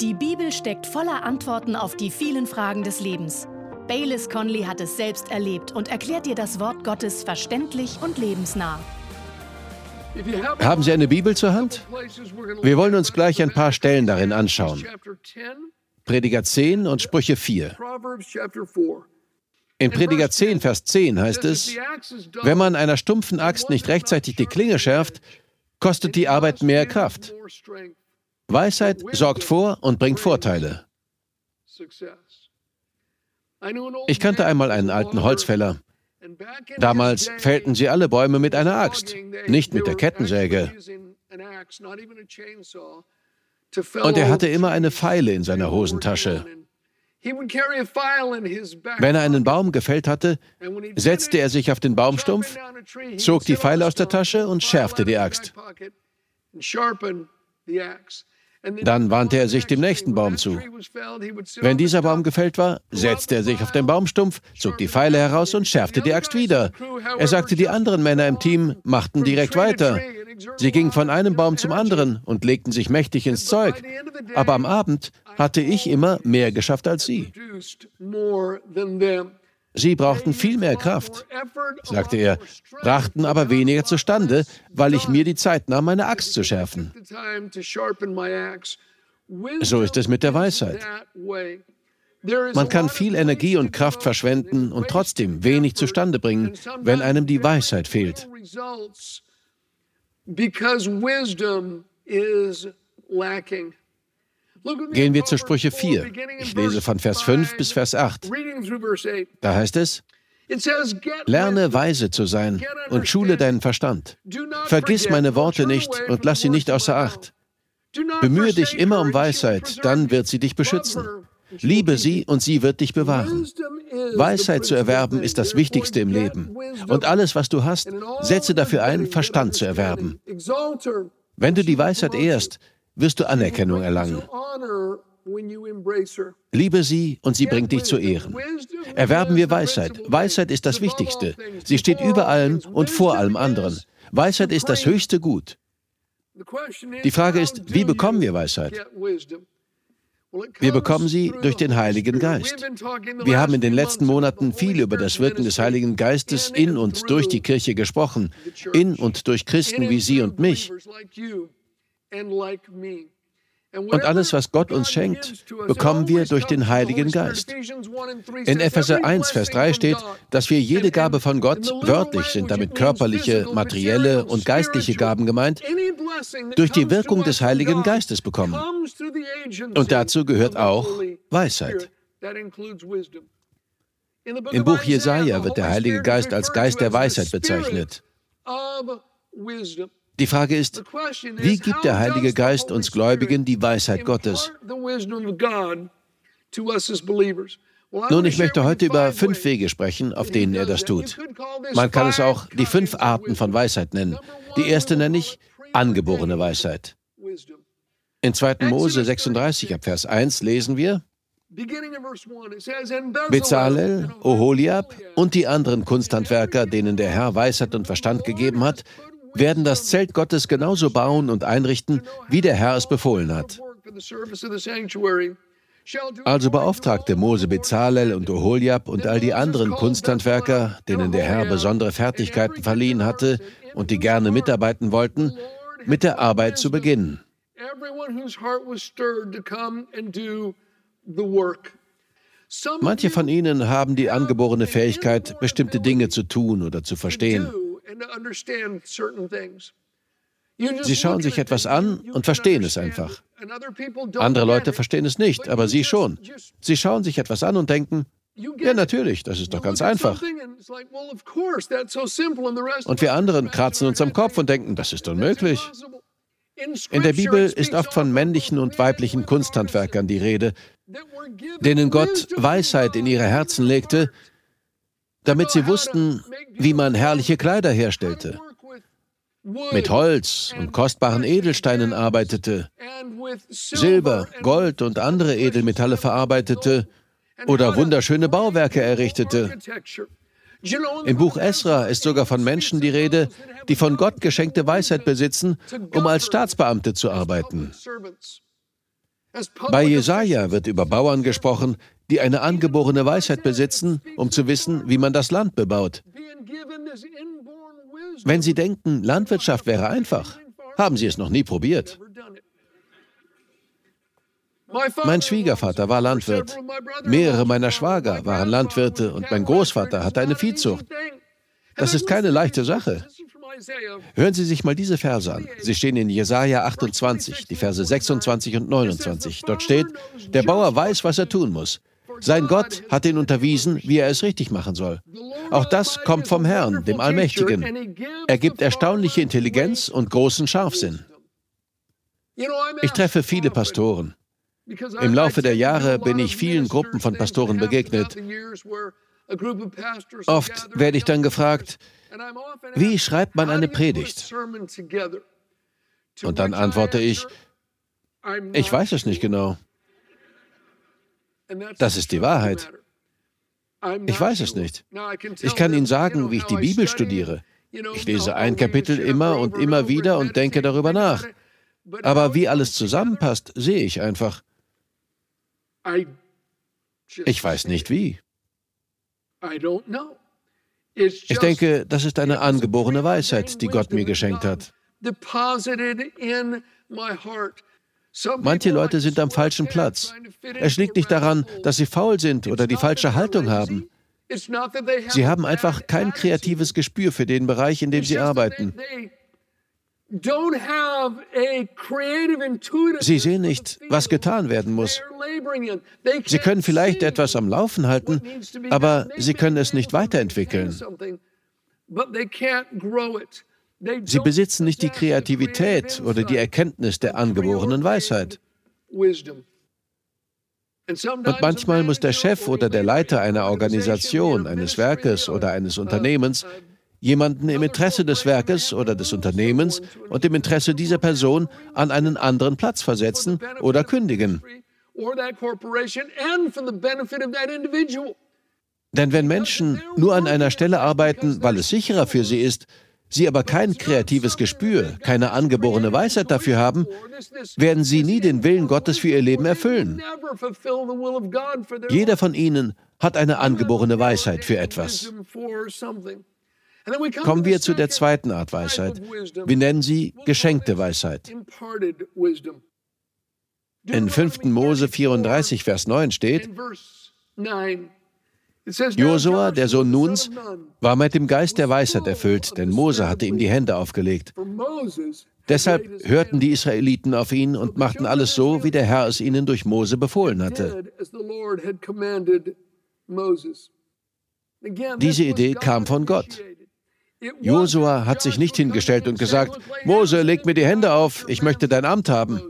Die Bibel steckt voller Antworten auf die vielen Fragen des Lebens. Baylis Conley hat es selbst erlebt und erklärt dir das Wort Gottes verständlich und lebensnah. Haben Sie eine Bibel zur Hand? Wir wollen uns gleich ein paar Stellen darin anschauen. Prediger 10 und Sprüche 4. In Prediger 10, Vers 10 heißt es, wenn man einer stumpfen Axt nicht rechtzeitig die Klinge schärft, kostet die Arbeit mehr Kraft. Weisheit sorgt vor und bringt Vorteile. Ich kannte einmal einen alten Holzfäller. Damals fällten sie alle Bäume mit einer Axt, nicht mit der Kettensäge. Und er hatte immer eine Feile in seiner Hosentasche. Wenn er einen Baum gefällt hatte, setzte er sich auf den Baumstumpf, zog die Feile aus der Tasche und schärfte die Axt. Dann wandte er sich dem nächsten Baum zu. Wenn dieser Baum gefällt war, setzte er sich auf den Baumstumpf, zog die Pfeile heraus und schärfte die Axt wieder. Er sagte, die anderen Männer im Team machten direkt weiter. Sie gingen von einem Baum zum anderen und legten sich mächtig ins Zeug. Aber am Abend hatte ich immer mehr geschafft als sie. Sie brauchten viel mehr Kraft, sagte er, brachten aber weniger zustande, weil ich mir die Zeit nahm, meine Axt zu schärfen. So ist es mit der Weisheit. Man kann viel Energie und Kraft verschwenden und trotzdem wenig zustande bringen, wenn einem die Weisheit fehlt. Because wisdom is lacking. Gehen wir zu Sprüche 4. Ich lese von Vers 5 bis Vers 8. Da heißt es, Lerne weise zu sein und schule deinen Verstand. Vergiss meine Worte nicht und lass sie nicht außer Acht. Bemühe dich immer um Weisheit, dann wird sie dich beschützen. Liebe sie und sie wird dich bewahren. Weisheit zu erwerben ist das Wichtigste im Leben. Und alles, was du hast, setze dafür ein, Verstand zu erwerben. Wenn du die Weisheit ehrst, wirst du Anerkennung erlangen. Liebe sie und sie bringt dich zu Ehren. Erwerben wir Weisheit. Weisheit ist das Wichtigste. Sie steht über allem und vor allem anderen. Weisheit ist das höchste Gut. Die Frage ist, wie bekommen wir Weisheit? Wir bekommen sie durch den Heiligen Geist. Wir haben in den letzten Monaten viel über das Wirken des Heiligen Geistes in und durch die Kirche gesprochen, in und durch Christen wie Sie und mich. Und alles, was Gott uns schenkt, bekommen wir durch den Heiligen Geist. In Epheser 1, Vers 3 steht, dass wir jede Gabe von Gott, wörtlich sind damit körperliche, materielle und geistliche Gaben gemeint, durch die Wirkung des Heiligen Geistes bekommen. Und dazu gehört auch Weisheit. Im Buch Jesaja wird der Heilige Geist als Geist der Weisheit bezeichnet. Die Frage ist, wie gibt der Heilige Geist uns Gläubigen die Weisheit Gottes? Nun, ich möchte heute über fünf Wege sprechen, auf denen er das tut. Man kann es auch die fünf Arten von Weisheit nennen. Die erste nenne ich angeborene Weisheit. In 2. Mose 36 ab Vers 1 lesen wir, Bezalel, Oholiab und die anderen Kunsthandwerker, denen der Herr Weisheit und Verstand gegeben hat, werden das Zelt Gottes genauso bauen und einrichten, wie der Herr es befohlen hat. Also beauftragte Mose Bezalel und Oholiab und all die anderen Kunsthandwerker, denen der Herr besondere Fertigkeiten verliehen hatte und die gerne mitarbeiten wollten, mit der Arbeit zu beginnen. Manche von ihnen haben die angeborene Fähigkeit, bestimmte Dinge zu tun oder zu verstehen. Sie schauen sich etwas an und verstehen es einfach. Andere Leute verstehen es nicht, aber Sie schon. Sie schauen sich etwas an und denken, ja natürlich, das ist doch ganz einfach. Und wir anderen kratzen uns am Kopf und denken, das ist unmöglich. In der Bibel ist oft von männlichen und weiblichen Kunsthandwerkern die Rede, denen Gott Weisheit in ihre Herzen legte, damit sie wussten, wie man herrliche Kleider herstellte, mit Holz und kostbaren Edelsteinen arbeitete, Silber, Gold und andere Edelmetalle verarbeitete oder wunderschöne Bauwerke errichtete. Im Buch Esra ist sogar von Menschen die Rede, die von Gott geschenkte Weisheit besitzen, um als Staatsbeamte zu arbeiten. Bei Jesaja wird über Bauern gesprochen, die eine angeborene Weisheit besitzen, um zu wissen, wie man das Land bebaut. Wenn Sie denken, Landwirtschaft wäre einfach, haben Sie es noch nie probiert. Mein Schwiegervater war Landwirt. Mehrere meiner Schwager waren Landwirte und mein Großvater hatte eine Viehzucht. Das ist keine leichte Sache. Hören Sie sich mal diese Verse an. Sie stehen in Jesaja 28, die Verse 26 und 29. Dort steht: Der Bauer weiß, was er tun muss. Sein Gott hat ihn unterwiesen, wie er es richtig machen soll. Auch das kommt vom Herrn, dem Allmächtigen. Er gibt erstaunliche Intelligenz und großen Scharfsinn. Ich treffe viele Pastoren. Im Laufe der Jahre bin ich vielen Gruppen von Pastoren begegnet. Oft werde ich dann gefragt, wie schreibt man eine Predigt? Und dann antworte ich, ich weiß es nicht genau. Das ist die Wahrheit. Ich weiß es nicht. Ich kann Ihnen sagen, wie ich die Bibel studiere. Ich lese ein Kapitel immer und immer wieder und denke darüber nach. Aber wie alles zusammenpasst, sehe ich einfach. Ich weiß nicht wie. Ich denke, das ist eine angeborene Weisheit, die Gott mir geschenkt hat. Manche Leute sind am falschen Platz. Es liegt nicht daran, dass sie faul sind oder die falsche Haltung haben. Sie haben einfach kein kreatives Gespür für den Bereich, in dem sie arbeiten. Sie sehen nicht, was getan werden muss. Sie können vielleicht etwas am Laufen halten, aber sie können es nicht weiterentwickeln. Sie besitzen nicht die Kreativität oder die Erkenntnis der angeborenen Weisheit. Und manchmal muss der Chef oder der Leiter einer Organisation, eines Werkes oder eines Unternehmens jemanden im Interesse des Werkes oder des Unternehmens und im Interesse dieser Person an einen anderen Platz versetzen oder kündigen. Denn wenn Menschen nur an einer Stelle arbeiten, weil es sicherer für sie ist, sie aber kein kreatives Gespür, keine angeborene Weisheit dafür haben, werden sie nie den Willen Gottes für ihr Leben erfüllen. Jeder von ihnen hat eine angeborene Weisheit für etwas. Kommen wir zu der zweiten Art Weisheit. Wir nennen sie geschenkte Weisheit. In 5. Mose 34, Vers 9 steht, Josua, der Sohn Nuns, war mit dem Geist der Weisheit erfüllt, denn Mose hatte ihm die Hände aufgelegt. Deshalb hörten die Israeliten auf ihn und machten alles so, wie der Herr es ihnen durch Mose befohlen hatte. Diese Idee kam von Gott. Josua hat sich nicht hingestellt und gesagt, Mose, leg mir die Hände auf, ich möchte dein Amt haben.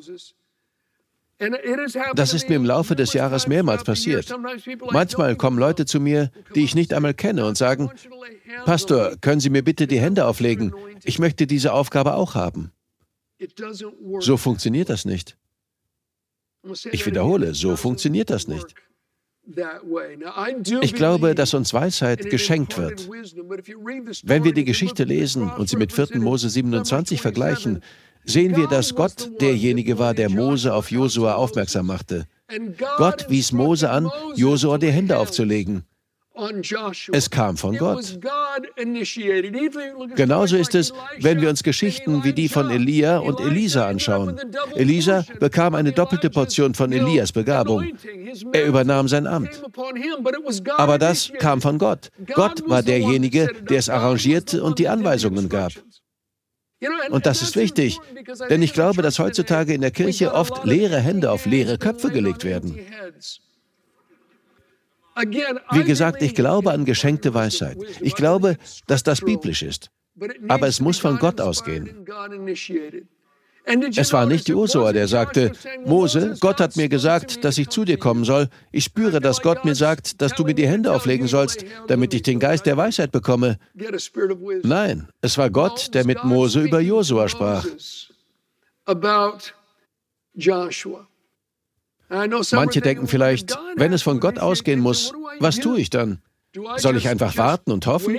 Das ist mir im Laufe des Jahres mehrmals passiert. Manchmal kommen Leute zu mir, die ich nicht einmal kenne und sagen, Pastor, können Sie mir bitte die Hände auflegen? Ich möchte diese Aufgabe auch haben. So funktioniert das nicht. Ich wiederhole, so funktioniert das nicht. Ich glaube, dass uns Weisheit geschenkt wird. Wenn wir die Geschichte lesen und sie mit 4. Mose 27 vergleichen, sehen wir, dass Gott derjenige war, der Mose auf Josua aufmerksam machte. Gott wies Mose an, Josua die Hände aufzulegen. Es kam von Gott. Genauso ist es, wenn wir uns Geschichten wie die von Elia und Elisa anschauen. Elisa bekam eine doppelte Portion von Elias Begabung. Er übernahm sein Amt. Aber das kam von Gott. Gott war derjenige, der es arrangierte und die Anweisungen gab. Und das ist wichtig, denn ich glaube, dass heutzutage in der Kirche oft leere Hände auf leere Köpfe gelegt werden. Wie gesagt, ich glaube an geschenkte Weisheit. Ich glaube, dass das biblisch ist. Aber es muss von Gott ausgehen. Es war nicht Josua, der sagte, Mose, Gott hat mir gesagt, dass ich zu dir kommen soll. Ich spüre, dass Gott mir sagt, dass du mir die Hände auflegen sollst, damit ich den Geist der Weisheit bekomme. Nein, es war Gott, der mit Mose über Josua sprach. Manche denken vielleicht, wenn es von Gott ausgehen muss, was tue ich dann? Soll ich einfach warten und hoffen?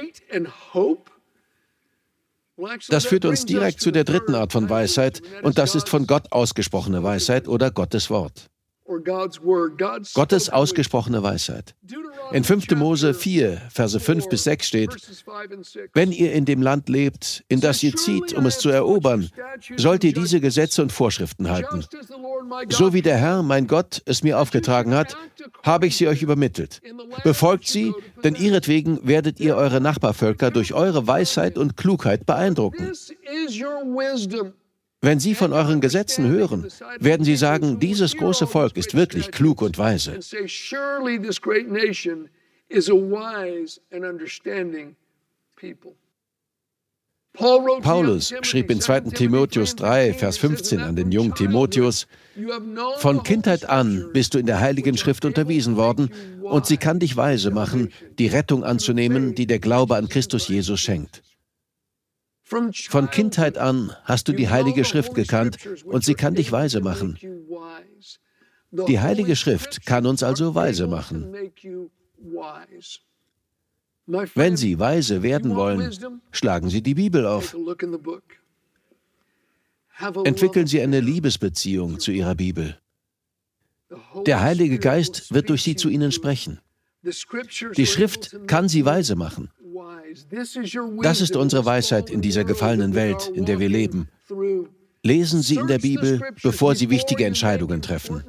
Das führt uns direkt zu der dritten Art von Weisheit, und das ist von Gott ausgesprochene Weisheit oder Gottes Wort. Gottes ausgesprochene Weisheit. In 5. Mose 4, Verse 5 bis 6 steht, wenn ihr in dem Land lebt, in das ihr zieht, um es zu erobern, sollt ihr diese Gesetze und Vorschriften halten. So wie der Herr, mein Gott, es mir aufgetragen hat, habe ich sie euch übermittelt. Befolgt sie, denn ihretwegen werdet ihr eure Nachbarvölker durch eure Weisheit und Klugheit beeindrucken. Wenn Sie von euren Gesetzen hören, werden Sie sagen, dieses große Volk ist wirklich klug und weise. Paulus schrieb in 2. Timotheus 3, Vers 15 an den jungen Timotheus, Von Kindheit an bist du in der Heiligen Schrift unterwiesen worden, und sie kann dich weise machen, die Rettung anzunehmen, die der Glaube an Christus Jesus schenkt. Von Kindheit an hast du die Heilige Schrift gekannt und sie kann dich weise machen. Die Heilige Schrift kann uns also weise machen. Wenn Sie weise werden wollen, schlagen Sie die Bibel auf. Entwickeln Sie eine Liebesbeziehung zu Ihrer Bibel. Der Heilige Geist wird durch Sie zu Ihnen sprechen. Die Schrift kann Sie weise machen. Das ist unsere Weisheit in dieser gefallenen Welt, in der wir leben. Lesen Sie in der Bibel, bevor Sie wichtige Entscheidungen treffen.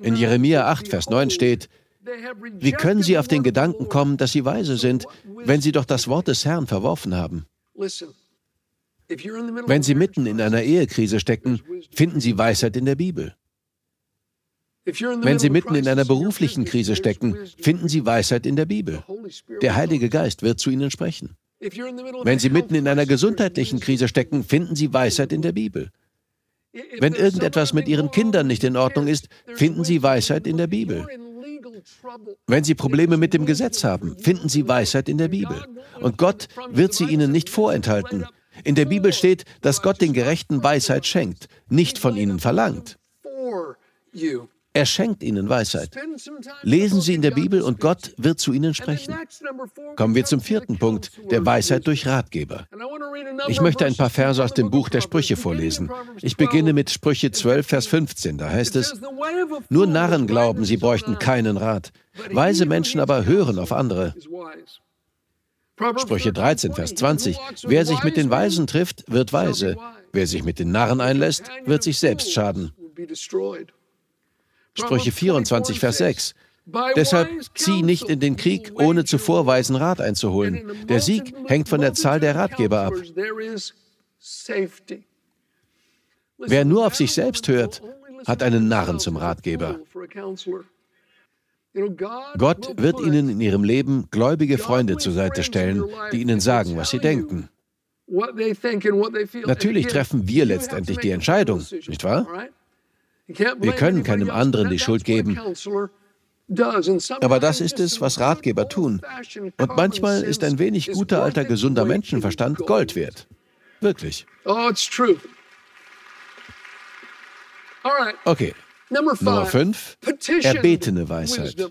In Jeremia 8, Vers 9 steht, wie können Sie auf den Gedanken kommen, dass Sie weise sind, wenn Sie doch das Wort des Herrn verworfen haben? Wenn Sie mitten in einer Ehekrise stecken, finden Sie Weisheit in der Bibel. Wenn Sie mitten in einer beruflichen Krise stecken, finden Sie Weisheit in der Bibel. Der Heilige Geist wird zu Ihnen sprechen. Wenn Sie mitten in einer gesundheitlichen Krise stecken, finden Sie Weisheit in der Bibel. Wenn irgendetwas mit Ihren Kindern nicht in Ordnung ist, finden Sie Weisheit in der Bibel. Wenn Sie Probleme mit dem Gesetz haben, finden Sie Weisheit in der Bibel. Und Gott wird sie Ihnen nicht vorenthalten. In der Bibel steht, dass Gott den Gerechten Weisheit schenkt, nicht von ihnen verlangt. Er schenkt ihnen Weisheit. Lesen Sie in der Bibel und Gott wird zu ihnen sprechen. Kommen wir zum vierten Punkt, der Weisheit durch Ratgeber. Ich möchte ein paar Verse aus dem Buch der Sprüche vorlesen. Ich beginne mit Sprüche 12, Vers 15. Da heißt es, nur Narren glauben, sie bräuchten keinen Rat. Weise Menschen aber hören auf andere. Sprüche 13, Vers 20. Wer sich mit den Weisen trifft, wird weise. Wer sich mit den Narren einlässt, wird sich selbst schaden. Sprüche 24, Vers 6. Deshalb zieh nicht in den Krieg, ohne zuvor weisen Rat einzuholen. Der Sieg hängt von der Zahl der Ratgeber ab. Wer nur auf sich selbst hört, hat einen Narren zum Ratgeber. Gott wird Ihnen in Ihrem Leben gläubige Freunde zur Seite stellen, die Ihnen sagen, was Sie denken. Natürlich treffen wir letztendlich die Entscheidung, nicht wahr? Wir können keinem anderen die Schuld geben. Aber das ist es, was Ratgeber tun. Und manchmal ist ein wenig guter alter gesunder Menschenverstand Gold wert. Wirklich. Oh, okay. Nummer 5. Erbetene Weisheit.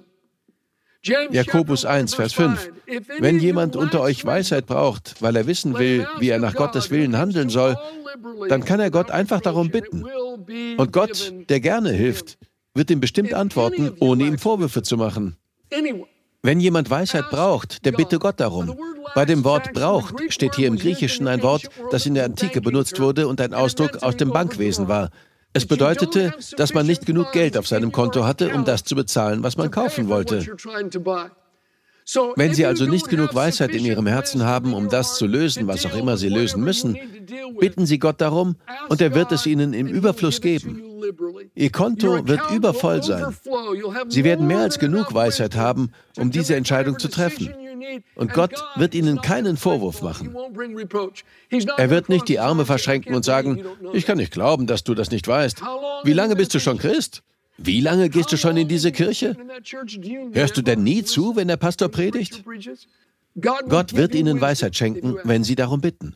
Jakobus 1, Vers 5. Wenn jemand unter euch Weisheit braucht, weil er wissen will, wie er nach Gottes Willen handeln soll, dann kann er Gott einfach darum bitten. Und Gott, der gerne hilft, wird ihm bestimmt antworten, ohne ihm Vorwürfe zu machen. Wenn jemand Weisheit braucht, der bitte Gott darum. Bei dem Wort braucht steht hier im Griechischen ein Wort, das in der Antike benutzt wurde und ein Ausdruck aus dem Bankwesen war. Es bedeutete, dass man nicht genug Geld auf seinem Konto hatte, um das zu bezahlen, was man kaufen wollte. Wenn Sie also nicht genug Weisheit in Ihrem Herzen haben, um das zu lösen, was auch immer Sie lösen müssen, bitten Sie Gott darum und er wird es Ihnen im Überfluss geben. Ihr Konto wird übervoll sein. Sie werden mehr als genug Weisheit haben, um diese Entscheidung zu treffen. Und Gott wird Ihnen keinen Vorwurf machen. Er wird nicht die Arme verschränken und sagen, ich kann nicht glauben, dass du das nicht weißt. Wie lange bist du schon Christ? Wie lange gehst du schon in diese Kirche? Hörst du denn nie zu, wenn der Pastor predigt? Gott wird ihnen Weisheit schenken, wenn sie darum bitten.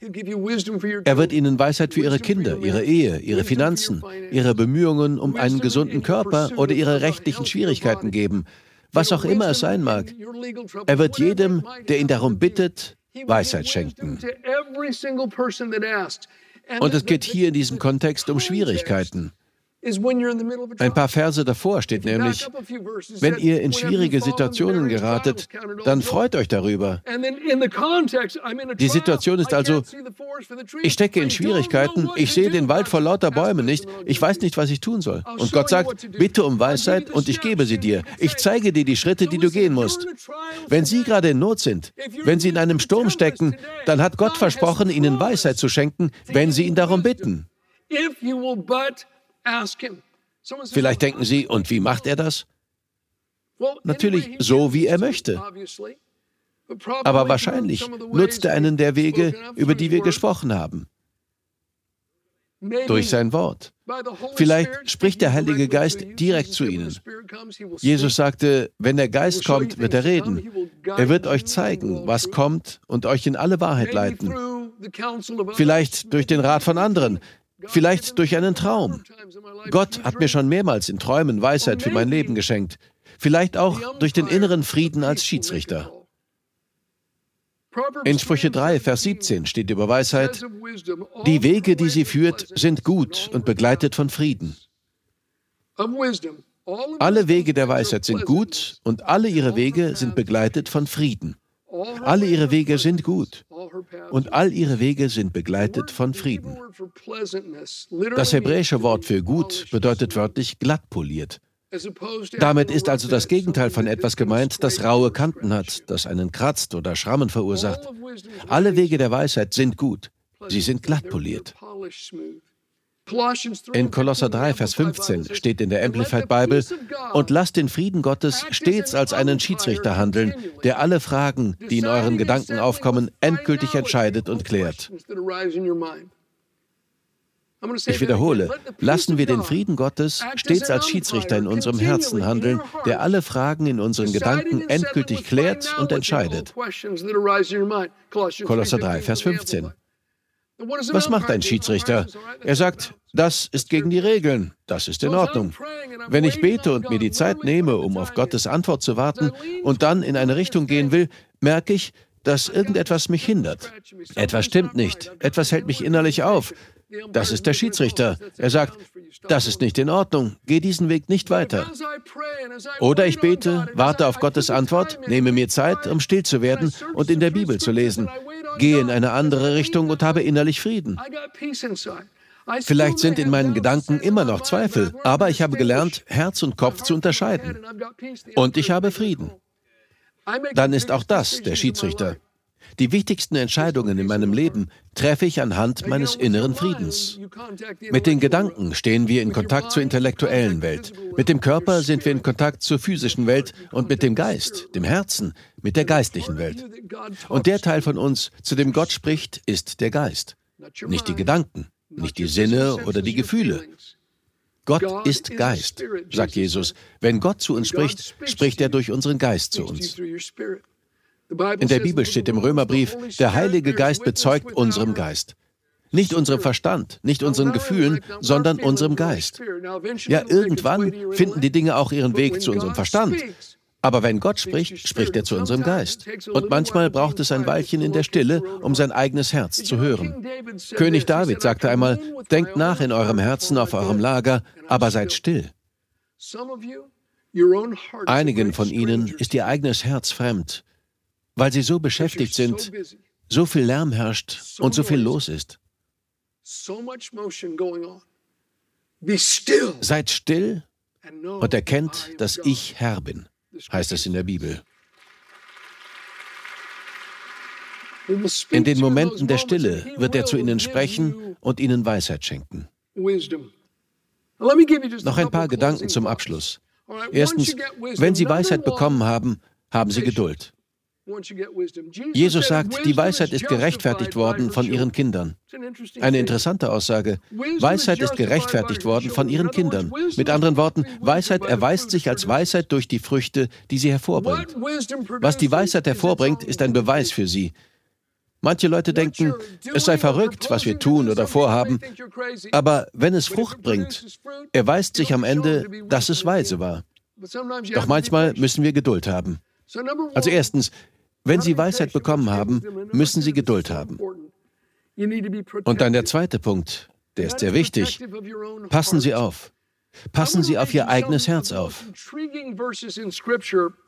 Er wird ihnen Weisheit für ihre Kinder, ihre Ehe, ihre Finanzen, ihre Bemühungen um einen gesunden Körper oder ihre rechtlichen Schwierigkeiten geben, was auch immer es sein mag. Er wird jedem, der ihn darum bittet, Weisheit schenken. Und es geht hier in diesem Kontext um Schwierigkeiten. Ein paar Verse davor steht nämlich, wenn ihr in schwierige Situationen geratet, dann freut euch darüber. Die Situation ist also, ich stecke in Schwierigkeiten, ich sehe den Wald vor lauter Bäumen nicht, ich weiß nicht, was ich tun soll. Und Gott sagt, bitte um Weisheit und ich gebe sie dir. Ich zeige dir die Schritte, die du gehen musst. Wenn Sie gerade in Not sind, wenn Sie in einem Sturm stecken, dann hat Gott versprochen, Ihnen Weisheit zu schenken, wenn Sie ihn darum bitten. Vielleicht denken Sie, und wie macht er das? Natürlich so, wie er möchte. Aber wahrscheinlich nutzt er einen der Wege, über die wir gesprochen haben. Durch sein Wort. Vielleicht spricht der Heilige Geist direkt zu Ihnen. Jesus sagte, wenn der Geist kommt, wird er reden. Er wird euch zeigen, was kommt und euch in alle Wahrheit leiten. Vielleicht durch den Rat von anderen, vielleicht durch einen Traum. Gott hat mir schon mehrmals in Träumen Weisheit für mein Leben geschenkt. Vielleicht auch durch den inneren Frieden als Schiedsrichter. In Sprüche 3, Vers 17 steht über Weisheit, die Wege, die sie führt, sind gut und begleitet von Frieden. Alle Wege der Weisheit sind gut und alle ihre Wege sind begleitet von Frieden. Alle ihre Wege sind gut und all ihre Wege sind begleitet von Frieden. Das hebräische Wort für gut bedeutet wörtlich glatt poliert. Damit ist also das Gegenteil von etwas gemeint, das raue Kanten hat, das einen kratzt oder Schrammen verursacht. Alle Wege der Weisheit sind gut. Sie sind glatt poliert. In Kolosser 3, Vers 15 steht in der Amplified Bible, und lasst den Frieden Gottes stets als einen Schiedsrichter handeln, der alle Fragen, die in euren Gedanken aufkommen, endgültig entscheidet und klärt. Ich wiederhole, lassen wir den Frieden Gottes stets als Schiedsrichter in unserem Herzen handeln, der alle Fragen in unseren Gedanken endgültig klärt und entscheidet. Kolosser 3, Vers 15. Was macht ein Schiedsrichter? Er sagt, das ist gegen die Regeln, das ist in Ordnung. Wenn ich bete und mir die Zeit nehme, um auf Gottes Antwort zu warten und dann in eine Richtung gehen will, merke ich, dass irgendetwas mich hindert. Etwas stimmt nicht, etwas hält mich innerlich auf. Das ist der Schiedsrichter. Er sagt, das ist nicht in Ordnung, geh diesen Weg nicht weiter. Oder ich bete, warte auf Gottes Antwort, nehme mir Zeit, um still zu werden und in der Bibel zu lesen, gehe in eine andere Richtung und habe innerlich Frieden. Vielleicht sind in meinen Gedanken immer noch Zweifel, aber ich habe gelernt, Herz und Kopf zu unterscheiden. Und ich habe Frieden. Dann ist auch das der Schiedsrichter. Die wichtigsten Entscheidungen in meinem Leben treffe ich anhand meines inneren Friedens. Mit den Gedanken stehen wir in Kontakt zur intellektuellen Welt. Mit dem Körper sind wir in Kontakt zur physischen Welt und mit dem Geist, dem Herzen, mit der geistlichen Welt. Und der Teil von uns, zu dem Gott spricht, ist der Geist. Nicht die Gedanken, nicht die Sinne oder die Gefühle. Gott ist Geist, sagt Jesus. Wenn Gott zu uns spricht, spricht er durch unseren Geist zu uns. In der Bibel steht im Römerbrief, der Heilige Geist bezeugt unserem Geist. Nicht unserem Verstand, nicht unseren Gefühlen, sondern unserem Geist. Ja, irgendwann finden die Dinge auch ihren Weg zu unserem Verstand. Aber wenn Gott spricht, spricht er zu unserem Geist. Und manchmal braucht es ein Weilchen in der Stille, um sein eigenes Herz zu hören. König David sagte einmal, denkt nach in eurem Herzen auf eurem Lager, aber seid still. Einigen von ihnen ist ihr eigenes Herz fremd weil sie so beschäftigt sind, so viel Lärm herrscht und so viel los ist. Seid still und erkennt, dass ich Herr bin, heißt es in der Bibel. In den Momenten der Stille wird er zu ihnen sprechen und ihnen Weisheit schenken. Noch ein paar Gedanken zum Abschluss. Erstens, wenn Sie Weisheit bekommen haben, haben Sie Geduld. Jesus sagt, die Weisheit ist gerechtfertigt worden von ihren Kindern. Eine interessante Aussage. Weisheit ist gerechtfertigt worden von ihren Kindern. Mit anderen Worten, Weisheit erweist sich als Weisheit durch die Früchte, die sie hervorbringt. Was die Weisheit hervorbringt, ist ein Beweis für sie. Manche Leute denken, es sei verrückt, was wir tun oder vorhaben, aber wenn es Frucht bringt, erweist sich am Ende, dass es weise war. Doch manchmal müssen wir Geduld haben. Also erstens, wenn Sie Weisheit bekommen haben, müssen Sie Geduld haben. Und dann der zweite Punkt, der ist sehr wichtig. Passen Sie auf. Passen Sie auf Ihr eigenes Herz auf.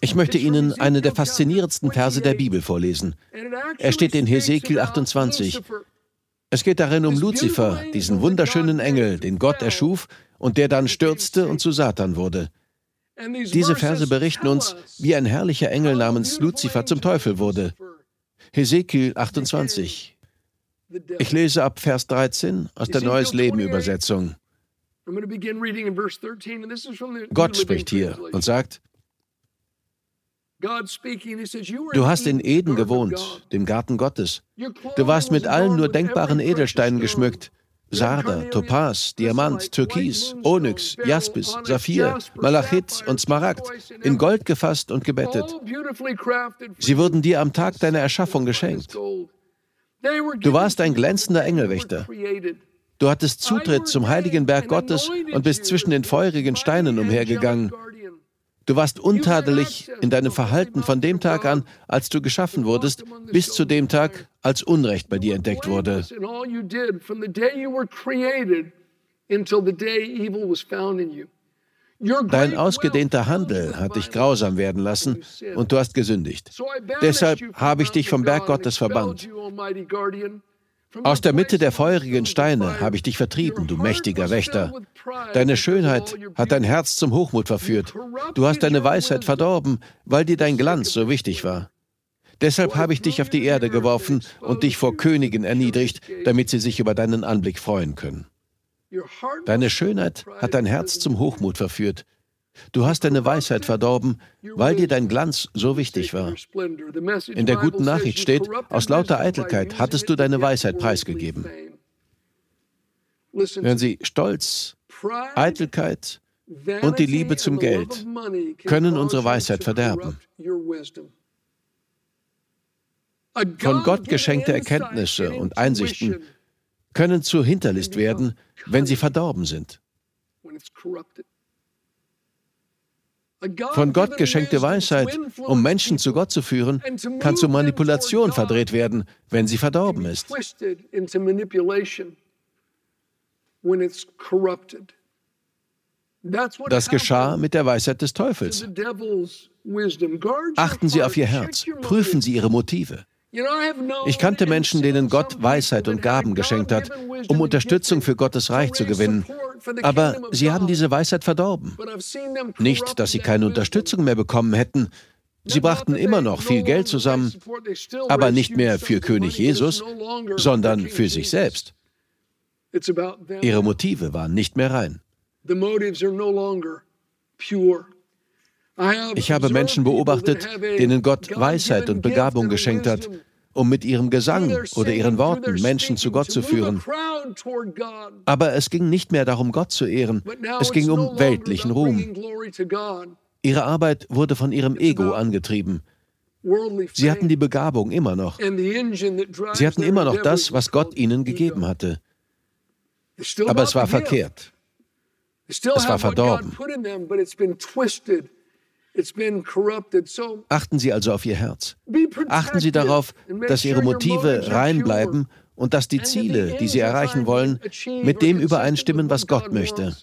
Ich möchte Ihnen eine der faszinierendsten Verse der Bibel vorlesen. Er steht in Hesekiel 28. Es geht darin um Luzifer, diesen wunderschönen Engel, den Gott erschuf und der dann stürzte und zu Satan wurde. Diese Verse berichten uns, wie ein herrlicher Engel namens Luzifer zum Teufel wurde. Hesekiel 28. Ich lese ab Vers 13 aus der Neues Leben Übersetzung. Gott spricht hier und sagt, Du hast in Eden gewohnt, dem Garten Gottes. Du warst mit allen nur denkbaren Edelsteinen geschmückt. Sarder, Topaz, Diamant, Türkis, Onyx, Jaspis, Saphir, Malachit und Smaragd, in Gold gefasst und gebettet. Sie wurden dir am Tag deiner Erschaffung geschenkt. Du warst ein glänzender Engelwächter. Du hattest Zutritt zum heiligen Berg Gottes und bist zwischen den feurigen Steinen umhergegangen. Du warst untadelig in deinem Verhalten von dem Tag an, als du geschaffen wurdest, bis zu dem Tag, als Unrecht bei dir entdeckt wurde. Dein ausgedehnter Handel hat dich grausam werden lassen und du hast gesündigt. Deshalb habe ich dich vom Berg Gottes verbannt. Aus der Mitte der feurigen Steine habe ich dich vertrieben, du mächtiger Wächter. Deine Schönheit hat dein Herz zum Hochmut verführt. Du hast deine Weisheit verdorben, weil dir dein Glanz so wichtig war. Deshalb habe ich dich auf die Erde geworfen und dich vor Königen erniedrigt, damit sie sich über deinen Anblick freuen können. Deine Schönheit hat dein Herz zum Hochmut verführt. Du hast deine Weisheit verdorben, weil dir dein Glanz so wichtig war. In der guten Nachricht steht, aus lauter Eitelkeit hattest du deine Weisheit preisgegeben. Hören Sie, Stolz, Eitelkeit und die Liebe zum Geld können unsere Weisheit verderben. Von Gott geschenkte Erkenntnisse und Einsichten können zur Hinterlist werden, wenn sie verdorben sind. Von Gott geschenkte Weisheit, um Menschen zu Gott zu führen, kann zur Manipulation verdreht werden, wenn sie verdorben ist. Das geschah mit der Weisheit des Teufels. Achten Sie auf Ihr Herz, prüfen Sie Ihre Motive. Ich kannte Menschen, denen Gott Weisheit und Gaben geschenkt hat, um Unterstützung für Gottes Reich zu gewinnen. Aber sie haben diese Weisheit verdorben. Nicht, dass sie keine Unterstützung mehr bekommen hätten. Sie brachten immer noch viel Geld zusammen, aber nicht mehr für König Jesus, sondern für sich selbst. Ihre Motive waren nicht mehr rein. Ich habe Menschen beobachtet, denen Gott Weisheit und Begabung geschenkt hat, um mit ihrem Gesang oder ihren Worten Menschen zu Gott zu führen. Aber es ging nicht mehr darum, Gott zu ehren, es ging um weltlichen Ruhm. Ihre Arbeit wurde von ihrem Ego angetrieben. Sie hatten die Begabung immer noch. Sie hatten immer noch das, was Gott ihnen gegeben hatte. Aber es war verkehrt. Es war verdorben. Achten Sie also auf Ihr Herz. Achten Sie darauf, dass Ihre Motive rein bleiben und dass die Ziele, die Sie erreichen wollen, mit dem übereinstimmen, was Gott möchte.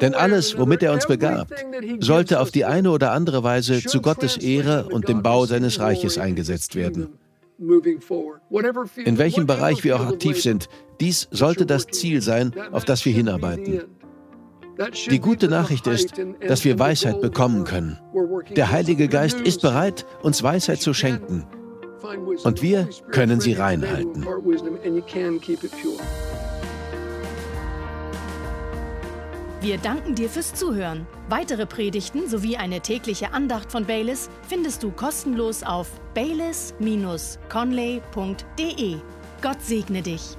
Denn alles, womit er uns begabt, sollte auf die eine oder andere Weise zu Gottes Ehre und dem Bau seines Reiches eingesetzt werden. In welchem Bereich wir auch aktiv sind, dies sollte das Ziel sein, auf das wir hinarbeiten. Die gute Nachricht ist, dass wir Weisheit bekommen können. Der Heilige Geist ist bereit, uns Weisheit zu schenken. Und wir können sie reinhalten. Wir danken dir fürs Zuhören. Weitere Predigten sowie eine tägliche Andacht von Baylis findest du kostenlos auf baylis-conley.de. Gott segne dich.